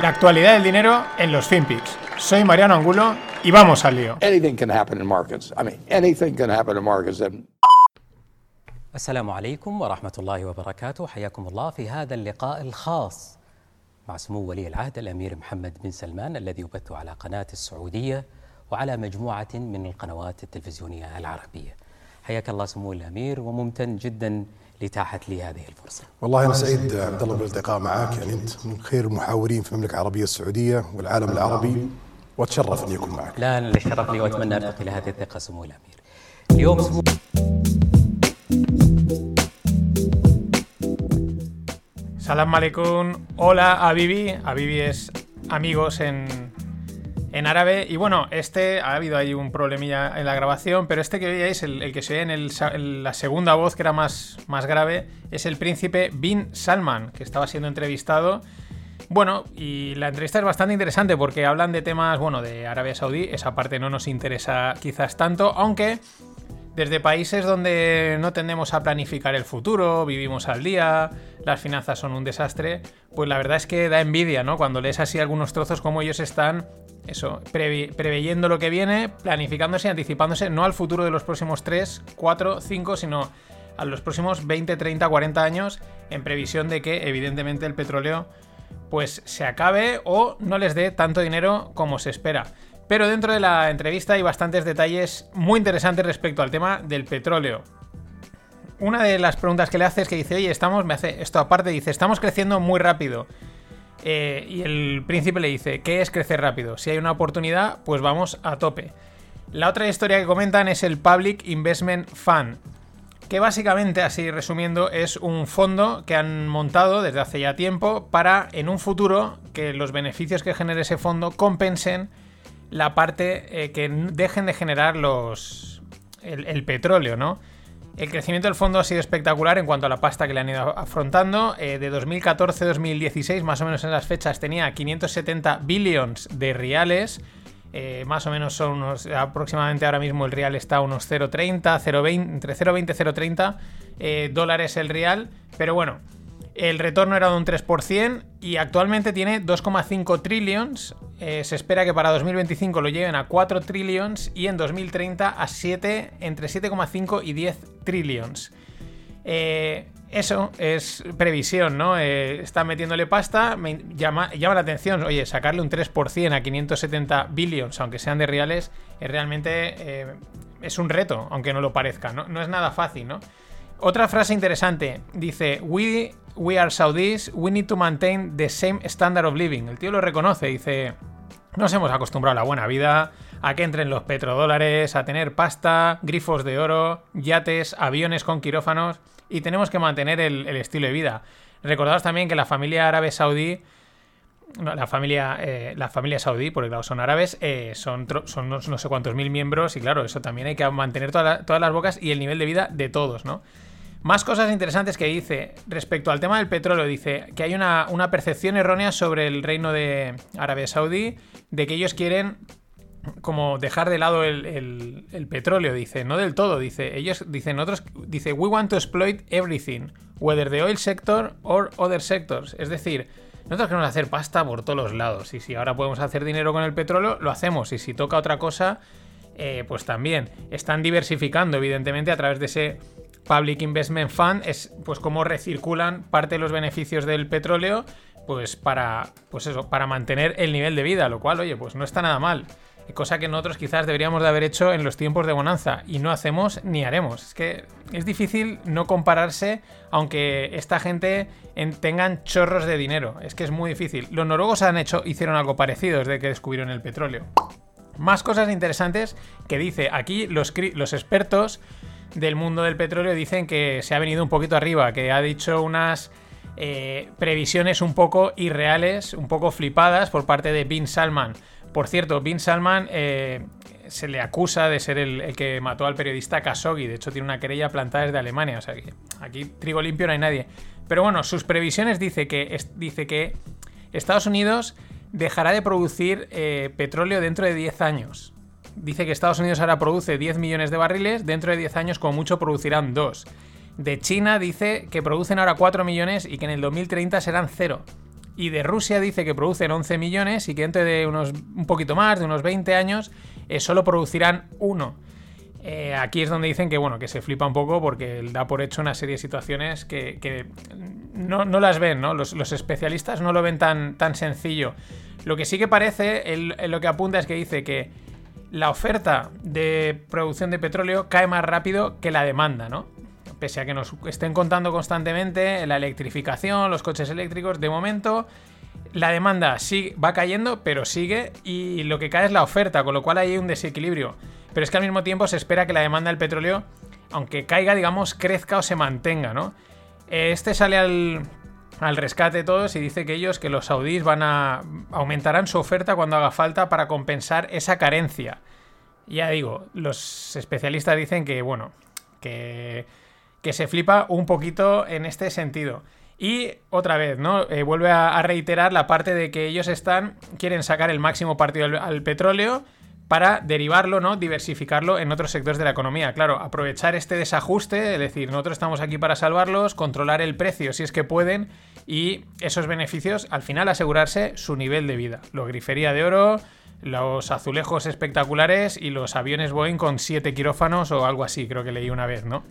La actualidad del dinero en los FinPix. Soy Mariano Angulo y vamos al lío. anything can happen in markets. I mean, anything can happen in markets. And السلام عليكم ورحمة الله وبركاته حياكم الله في هذا اللقاء الخاص مع سمو ولي العهد الأمير محمد بن سلمان الذي يبث على قناة السعودية وعلى مجموعة من القنوات التلفزيونية العربية حياك الله سمو الأمير وممتن جدا لتاحت لي هذه الفرصة. والله أنا سعيد عبد الله بالالتقاء معك. يعني أنت من خير المحاورين في المملكة العربية السعودية والعالم العربي. واتشرف اني أكون معك. لا أنا الشرف لي وأتمنى أن أرتقي لهذه الثقة سمو الأمير. اليوم سمو Salam alaikum, hola a Bibi. A Bibi es amigos en, en árabe. Y bueno, este ha habido ahí un problemilla en la grabación, pero este que veíais, el, que se sa- en la segunda voz, que era más, más grave, es el príncipe Bin Salman, que estaba siendo entrevistado. Bueno, y la entrevista es bastante interesante porque hablan de temas, bueno, de Arabia Saudí. Esa parte no nos interesa quizás tanto, aunque desde países donde no tendemos a planificar el futuro, vivimos al día, las finanzas son un desastre, pues la verdad es que da envidia, ¿no? Cuando lees así algunos trozos como ellos están, eso, preveyendo lo que viene, planificándose y anticipándose no al futuro de los próximos 3, 4, 5, sino a los próximos 20, 30, 40 años, en previsión de que evidentemente el petróleo pues se acabe o no les dé tanto dinero como se espera. Pero dentro de la entrevista hay bastantes detalles muy interesantes respecto al tema del petróleo. Una de las preguntas que le hace es que dice, oye, estamos, me hace esto aparte, dice, estamos creciendo muy rápido. Eh, y el príncipe le dice, ¿qué es crecer rápido? Si hay una oportunidad, pues vamos a tope. La otra historia que comentan es el Public Investment Fund, que básicamente, así resumiendo, es un fondo que han montado desde hace ya tiempo para, en un futuro, que los beneficios que genere ese fondo compensen la parte eh, que dejen de generar los el, petróleo, ¿no? El crecimiento del fondo ha sido espectacular en cuanto a la pasta que le han ido afrontando. Eh, de 2014-2016, más o menos en las fechas, tenía 570 billions de reales. Eh, más o menos son unos. Aproximadamente ahora mismo el real está a unos 0,30, 0,20, entre 0,20 y 0,30 eh, dólares el real. Pero bueno, el retorno era de un 3% y actualmente tiene 2,5 trillions. Eh, se espera que para 2025 lo lleven a 4 trillions y en 2030 a 7, entre 7,5 y 10 trillions. Eh, eso es previsión, ¿no? Eh, está metiéndole pasta, me llama, llama la atención, oye, sacarle un 3% a 570 billions, aunque sean de reales, es realmente eh, es un reto, aunque no lo parezca, ¿no? No es nada fácil, ¿no? Otra frase interesante, dice, we, we are Saudis, we need to maintain the same standard of living. El tío lo reconoce, dice, nos hemos acostumbrado a la buena vida, a que entren los petrodólares, a tener pasta, grifos de oro, yates, aviones con quirófanos y tenemos que mantener el, el estilo de vida. Recordaos también que la familia árabe saudí, la familia, eh, la familia saudí, porque claro, son árabes, eh, son, son no, sé cuántos mil miembros y claro, eso también hay que mantener toda todas las bocas y el nivel de vida de todos, ¿no? Más cosas interesantes que dice respecto al tema del petróleo. Dice que hay una, una percepción errónea sobre el reino de Arabia Saudí de que ellos quieren como dejar de lado el, el- el petróleo, dice, no del todo, dice, ellos dicen nosotros, dice, we want to exploit everything, whether the oil sector or other sectors, es decir, nosotros queremos hacer pasta por todos los lados, y si ahora podemos hacer dinero con el petróleo, lo hacemos, y si toca otra cosa, eh, pues también, están diversificando, evidentemente, a través de ese Public Investment Fund, es pues cómo recirculan parte de los beneficios del petróleo, pues para, pues eso, para mantener el nivel de vida, lo cual, oye, pues no está nada mal cosa que nosotros quizás deberíamos de haber hecho en los tiempos de bonanza y no hacemos ni haremos. Es que es difícil no compararse aunque esta gente en- tengan chorros de dinero. Es que es muy difícil. Los noruegos han hecho, hicieron algo parecido desde que descubrieron el petróleo. Más cosas interesantes que dice aquí los, los expertos del mundo del petróleo dicen que se ha venido un poquito arriba, que ha dicho unas eh, previsiones un poco irreales, un poco flipadas por parte de Bin Salman. Por cierto, Bin Salman eh, se le acusa de ser el, que mató al periodista Khashoggi. De hecho, tiene una querella plantada desde Alemania. O sea que aquí trigo limpio no hay nadie. Pero bueno, sus previsiones dice que, dice que Estados Unidos dejará de producir eh, petróleo dentro de 10 años. Dice que Estados Unidos ahora produce 10 millones de barriles, dentro de 10 años como mucho producirán 2. De China dice que producen ahora 4 millones y que en el 2030 serán 0. Y de Rusia dice que producen 11 millones y que dentro de unos un poquito más, de unos 20 años, eh, solo producirán uno. Eh, aquí es donde dicen que bueno, que se flipa un poco porque da por hecho una serie de situaciones que, que no, no, las ven, ¿no? Los, los, especialistas no lo ven tan, tan sencillo. Lo que sí que parece, lo que apunta es que dice que la oferta de producción de petróleo cae más rápido que la demanda, ¿no? Pese a que nos estén contando constantemente la electrificación, los coches eléctricos, de momento la demanda sí va cayendo, pero sigue y lo que cae es la oferta, con lo cual hay un desequilibrio. Pero es que al mismo tiempo se espera que la demanda del petróleo, aunque caiga, digamos, crezca o se mantenga, ¿no? Este sale al, al rescate todos y dice que ellos, que los saudíes van a aumentarán su oferta cuando haga falta para compensar esa carencia. Ya digo, los especialistas dicen que, bueno, que, que se flipa un poquito en este sentido. Y otra vez, ¿no? Eh, vuelve a, reiterar la parte de que ellos están, quieren sacar el máximo partido al, petróleo para derivarlo, ¿no? Diversificarlo en otros sectores de la economía. Claro, aprovechar este desajuste, es decir, nosotros estamos aquí para salvarlos, controlar el precio si es que pueden y esos beneficios al final asegurarse su nivel de vida. Lo grifería de oro, los azulejos espectaculares y los aviones Boeing con 7 quirófanos o algo así, creo que leí una vez, ¿no?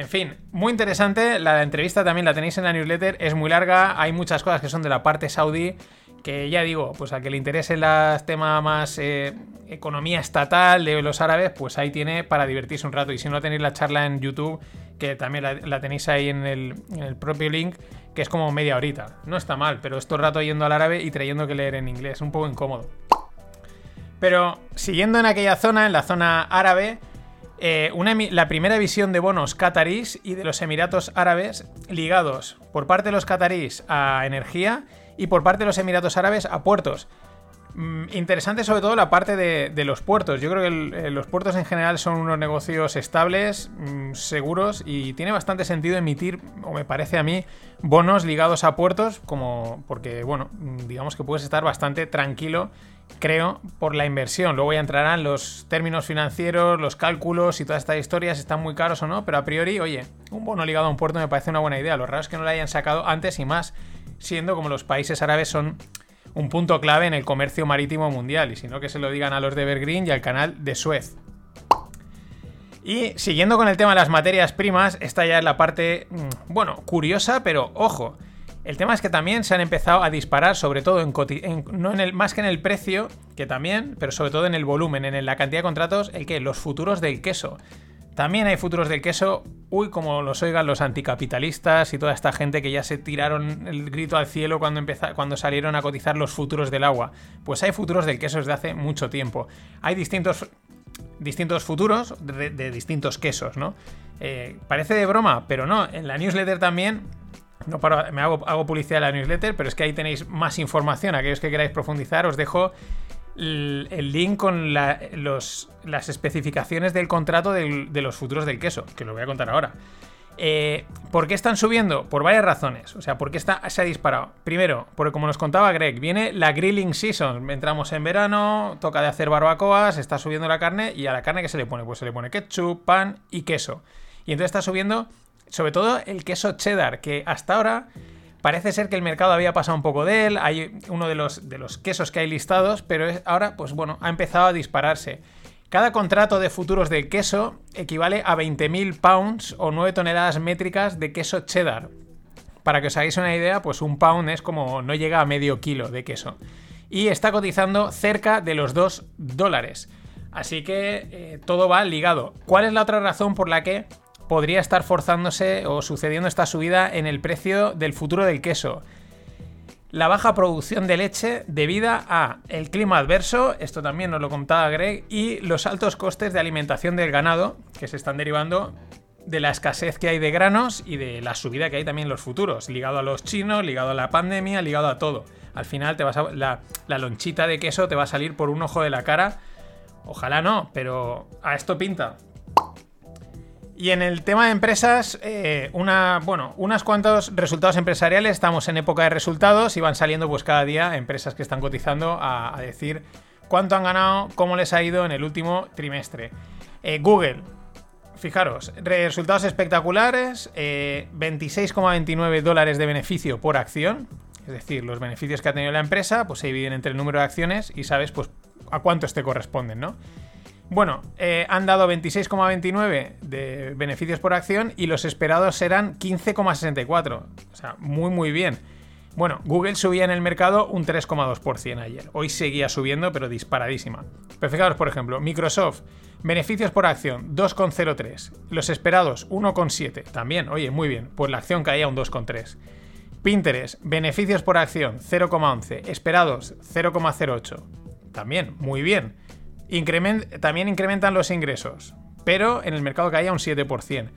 En fin, muy interesante. La entrevista también la tenéis en la newsletter. Es muy larga. Hay muchas cosas que son de la parte saudí. Que ya digo, pues a que le interese el tema más eh, economía estatal de los árabes, pues ahí tiene para divertirse un rato. Y si no tenéis la charla en YouTube, que también la, tenéis ahí en el, en el, propio link, que es como media horita. No está mal, pero esto rato yendo al árabe y trayendo que leer en inglés. Un poco incómodo. Pero siguiendo en aquella zona, en la zona árabe, eh, una, la primera visión de bonos catarís y de los Emiratos Árabes ligados por parte de los catarís a energía y por parte de los Emiratos Árabes a puertos. Mm, interesante sobre todo la parte de, los puertos. Yo creo que eh, los puertos en general son unos negocios estables, mmm, seguros y tiene bastante sentido emitir, o me parece a mí, bonos ligados a puertos, como porque, bueno, mm, digamos que puedes estar bastante tranquilo creo, por la inversión. Luego ya entrarán los términos financieros, los cálculos y todas estas historias, están muy caros o no, pero a priori, oye, un bono ligado a un puerto me parece una buena idea. Lo raro es que no lo hayan sacado antes y más, siendo como los países árabes son un punto clave en el comercio marítimo mundial, y si no que se lo digan a los de Evergreen y al canal de Suez. Y siguiendo con el tema de las materias primas, esta ya es la parte, bueno, curiosa, pero ojo, el tema es que también se han empezado a disparar, sobre todo en, en, no en el, más que en el precio, que también, pero sobre todo en el volumen, en la cantidad de contratos, el que los futuros del queso. También hay futuros del queso, uy, como los oigan los anticapitalistas y toda esta gente que ya se tiraron el grito al cielo cuando, cuando salieron a cotizar los futuros del agua. Pues hay futuros del queso desde hace mucho tiempo. Hay distintos, distintos futuros de, distintos quesos, ¿no? Eh, parece de broma, pero no. En la newsletter también no me hago, publicidad de la newsletter, pero es que ahí tenéis más información. Aquellos que queráis profundizar, os dejo el, link con los, las especificaciones del contrato de los futuros del queso, que lo voy a contar ahora. Eh, ¿Por qué están subiendo? Por varias razones. O sea, ¿por qué está, se ha disparado? Primero, porque como nos contaba Greg, viene la grilling season. Entramos en verano, toca de hacer barbacoas, está subiendo la carne y a la carne que se le pone? Pues se le pone ketchup, pan y queso. Y entonces está subiendo sobre todo el queso cheddar, que hasta ahora parece ser que el mercado había pasado un poco de él, hay uno de los, de los quesos que hay listados, pero ahora, pues bueno, ha empezado a dispararse. Cada contrato de futuros del queso equivale a 20.000 pounds o 9 toneladas métricas de queso cheddar. Para que os hagáis una idea, pues un pound es como no llega a medio kilo de queso. Y está cotizando cerca de los 2 dólares. Así que eh, todo va ligado. ¿Cuál es la otra razón por la que podría estar forzándose o sucediendo esta subida en el precio del futuro del queso. La baja producción de leche debida a el clima adverso, esto también nos lo contaba Greg, y los altos costes de alimentación del ganado que se están derivando de la escasez que hay de granos y de la subida que hay también en los futuros, ligado a los chinos, ligado a la pandemia, ligado a todo. Al final te vas a, la, la lonchita de queso te va a salir por un ojo de la cara. Ojalá no, pero a esto pinta. Y en el tema de empresas, eh, una, bueno, unos cuantos resultados empresariales. Estamos en época de resultados y van saliendo pues cada día empresas que están cotizando a, decir cuánto han ganado, cómo les ha ido en el último trimestre. Eh, Google, fijaros, resultados espectaculares, eh, 26,29 dólares de beneficio por acción. Es decir, los beneficios que ha tenido la empresa pues se dividen entre el número de acciones y sabes pues a cuántos te corresponden, ¿no? Bueno, eh, han dado 26,29 de beneficios por acción y los esperados eran 15,64. O sea, muy muy bien. Bueno, Google subía en el mercado un 3,2% ayer. Hoy seguía subiendo, pero disparadísima. Pero fijaros, por ejemplo, Microsoft, beneficios por acción 2,03. Los esperados 1,7. También, oye, muy bien. Pues la acción caía un 2,3. Pinterest, beneficios por acción 0,11. Esperados 0,08. También, muy bien. También incrementan los ingresos, pero en el mercado caía un 7%.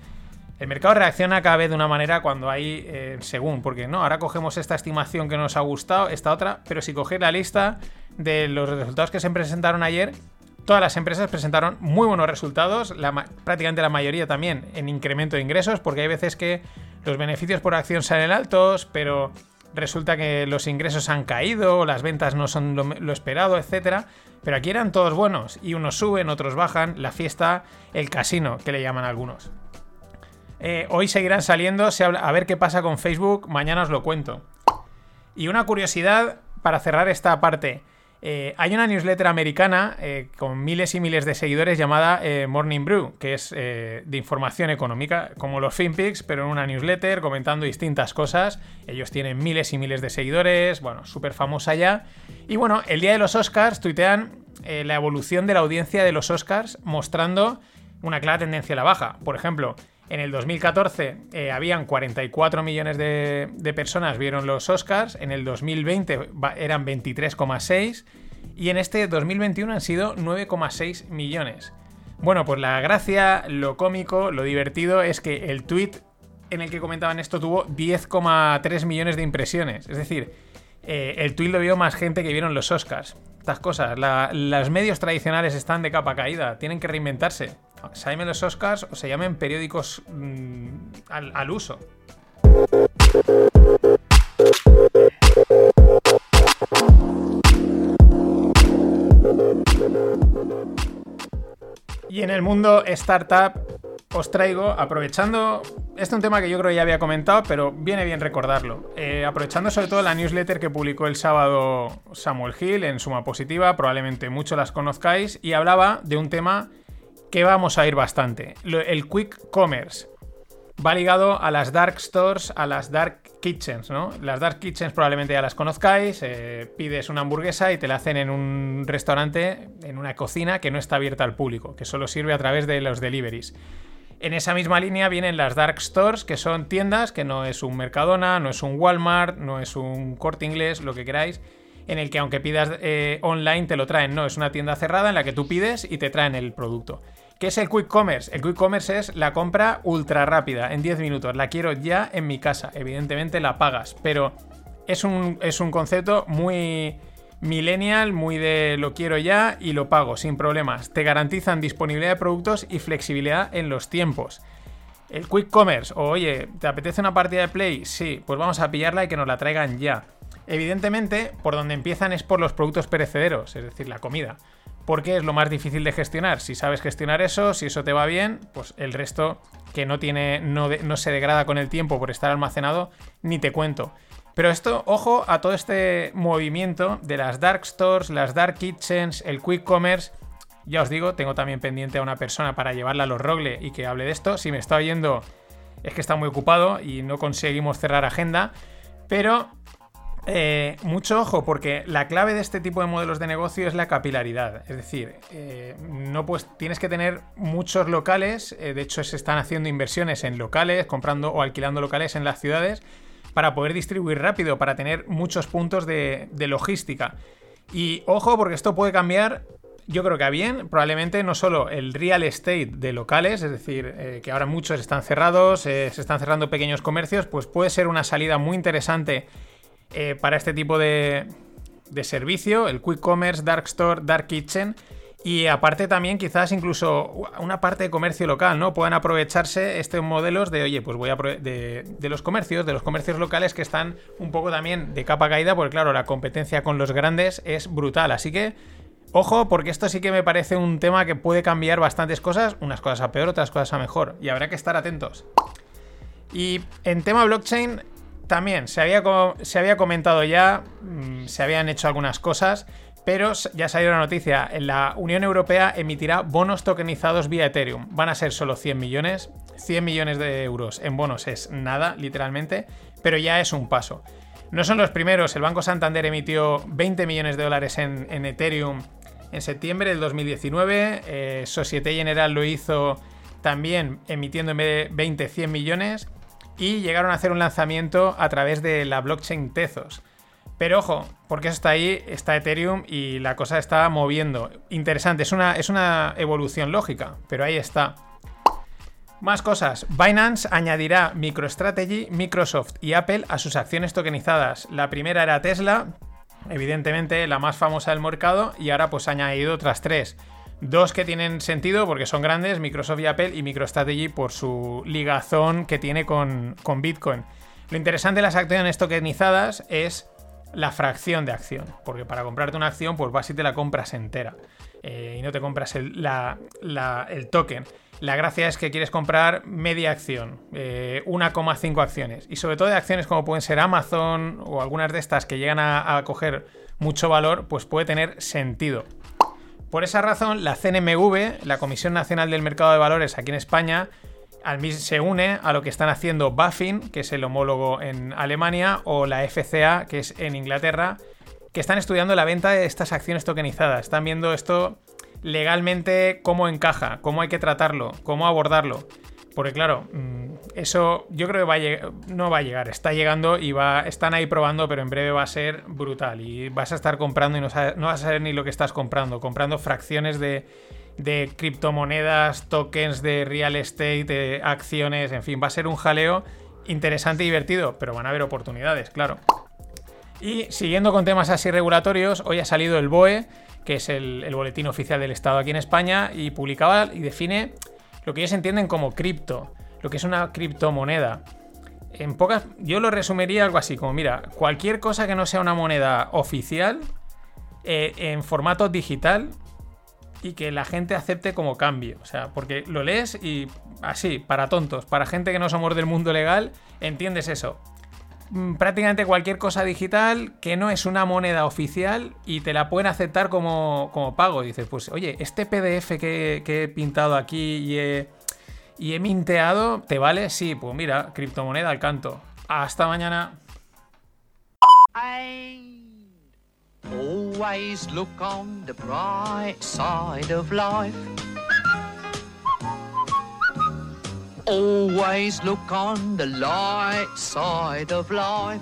El mercado reacciona cada vez de una manera cuando hay eh, según, porque no, ahora cogemos esta estimación que nos ha gustado, esta otra, pero si cogéis la lista de los resultados que se presentaron ayer, todas las empresas presentaron muy buenos resultados, prácticamente la mayoría también en incremento de ingresos, porque hay veces que los beneficios por acción salen altos, pero resulta que los ingresos han caído, las ventas no son lo, esperado, etcétera. Pero aquí eran todos buenos, y unos suben, otros bajan, la fiesta, el casino, que le llaman algunos. Eh, hoy seguirán saliendo, a ver qué pasa con Facebook, mañana os lo cuento. Y una curiosidad para cerrar esta parte. Eh, hay una newsletter americana eh, con miles y miles de seguidores llamada Morning Brew, que es de información económica, como los FinPix, pero en una newsletter comentando distintas cosas. Ellos tienen miles y miles de seguidores, bueno, súper famosa ya. Y bueno, el día de los Oscars tuitean la evolución de la audiencia de los Oscars mostrando una clara tendencia a la baja. Por ejemplo, en el 2014 eh, habían 44 millones de, personas vieron los Oscars, en el 2020 eran 23,6 y en este 2021 han sido 9,6 millones. Bueno, pues la gracia, lo cómico, lo divertido es que el tweet en el que comentaban esto tuvo 10,3 millones de impresiones. Es decir, eh, el tweet lo vio más gente que vieron los Oscars. Estas cosas, los medios tradicionales están de capa caída, tienen que reinventarse se llamen los Oscars o se llamen periódicos mm, al, uso. Y en el mundo startup os traigo, aprovechando, este es un tema que yo creo que ya había comentado, pero viene bien recordarlo. Eh, aprovechando sobre todo la newsletter que publicó el sábado Samuel Hill en Suma Positiva, probablemente muchos las conozcáis, y hablaba de un tema que vamos a ir bastante. El Quick Commerce va ligado a las dark stores, a las dark kitchens, ¿no? Las dark kitchens probablemente ya las conozcáis, eh, pides una hamburguesa y te la hacen en un restaurante, en una cocina que no está abierta al público, que solo sirve a través de los deliveries. En esa misma línea vienen las dark stores, que son tiendas, que no es un Mercadona, no es un Walmart, no es un corte inglés, lo que queráis, en el que aunque pidas eh, online te lo traen, no, es una tienda cerrada en la que tú pides y te traen el producto. ¿Qué es el Quick Commerce? El Quick Commerce es la compra ultra rápida, en 10 minutos. La quiero ya en mi casa. Evidentemente la pagas, pero es un, es un concepto muy millennial, muy de lo quiero ya y lo pago sin problemas. Te garantizan disponibilidad de productos y flexibilidad en los tiempos. El Quick Commerce, oye, ¿te apetece una partida de Play? Sí, pues vamos a pillarla y que nos la traigan ya. Evidentemente, por donde empiezan es por los productos perecederos, es decir, la comida porque es lo más difícil de gestionar. Si sabes gestionar eso, si eso te va bien, pues el resto que no tiene, no, se degrada con el tiempo por estar almacenado, ni te cuento. Pero esto, ojo a todo este movimiento de las dark stores, las dark kitchens, el quick commerce. Ya os digo, tengo también pendiente a una persona para llevarla a los Rogle y que hable de esto. Si me está oyendo, es que está muy ocupado y no conseguimos cerrar agenda. Pero eh, mucho ojo, porque la clave de este tipo de modelos de negocio es la capilaridad. Es decir, eh, no pues, tienes que tener muchos locales. Eh, de hecho, se están haciendo inversiones en locales, comprando o alquilando locales en las ciudades para poder distribuir rápido, para tener muchos puntos de, logística. Y ojo, porque esto puede cambiar yo creo que a bien, probablemente no solo el real estate de locales, es decir, que ahora muchos están cerrados, se están cerrando pequeños comercios, pues puede ser una salida muy interesante eh, para este tipo de, servicio, el Quick Commerce, Dark Store, Dark Kitchen. Y aparte también quizás incluso una parte de comercio local, ¿no? Puedan aprovecharse estos modelos de, oye, pues voy a... De, de, los comercios, de los comercios locales que están un poco también de capa caída, porque claro, la competencia con los grandes es brutal. Así que, ojo, porque esto sí que me parece un tema que puede cambiar bastantes cosas, unas cosas a peor, otras cosas a mejor. Y habrá que estar atentos. Y en tema blockchain, también se había, se había comentado ya, mm, se habían hecho algunas cosas, pero ya salió la noticia, la Unión Europea emitirá bonos tokenizados vía Ethereum. Van a ser solo 100 millones. 100 millones de euros en bonos es nada, literalmente, pero ya es un paso. No son los primeros, el Banco Santander emitió 20 millones de dólares en, Ethereum en septiembre del 2019, eh, Societe General lo hizo también emitiendo en vez de 20, 100 millones y llegaron a hacer un lanzamiento a través de la blockchain Tezos. Pero ojo, porque eso está ahí, está Ethereum y la cosa está moviendo. Interesante, es una, es una evolución lógica, pero ahí está. Más cosas. Binance añadirá MicroStrategy, Microsoft y Apple a sus acciones tokenizadas. La primera era Tesla, evidentemente la más famosa del mercado, y ahora pues ha añadido otras tres. Dos que tienen sentido porque son grandes, Microsoft y Apple, y MicroStrategy por su ligazón que tiene con, con Bitcoin. Lo interesante de las acciones tokenizadas es la fracción de acción. Porque para comprarte una acción, pues vas y te la compras entera. Eh, y no te compras el, el, token. La gracia es que quieres comprar media acción, 1,5 eh, acciones. Y sobre todo de acciones como pueden ser Amazon o algunas de estas que llegan a, a coger mucho valor, pues puede tener sentido. Por esa razón, la CNMV, la Comisión Nacional del Mercado de Valores aquí en España, se une a lo que están haciendo Buffin, que es el homólogo en Alemania, o la FCA, que es en Inglaterra, que están estudiando la venta de estas acciones tokenizadas. Están viendo esto legalmente, cómo encaja, cómo hay que tratarlo, cómo abordarlo. Porque claro, mm, eso yo creo que no va a llegar, está llegando y va, están ahí probando, pero en breve va a ser brutal. Y vas a estar comprando y no, no vas a saber ni lo que estás comprando, comprando fracciones de, de criptomonedas, tokens de real estate, acciones, en fin, va a ser un jaleo interesante y divertido, pero van a haber oportunidades, claro. Y siguiendo con temas así regulatorios, hoy ha salido el BOE, que es el, boletín oficial del Estado aquí en España, y publicaba y define lo que ellos entienden como cripto, lo que es una criptomoneda. En pocas, yo lo resumiría algo así como, mira, cualquier cosa que no sea una moneda oficial, eh, en formato digital, y que la gente acepte como cambio. O sea, porque lo lees y así, para tontos, para gente que no somos del mundo legal, entiendes eso. Mm, prácticamente cualquier cosa digital que no es una moneda oficial y te la pueden aceptar como, como pago. Y dices, pues oye, este PDF que, he pintado aquí y he, y he minteado, ¿te vale? Sí, pues mira, criptomoneda al canto. Hasta mañana. Always look on the bright side of life. Always look on the light side of life.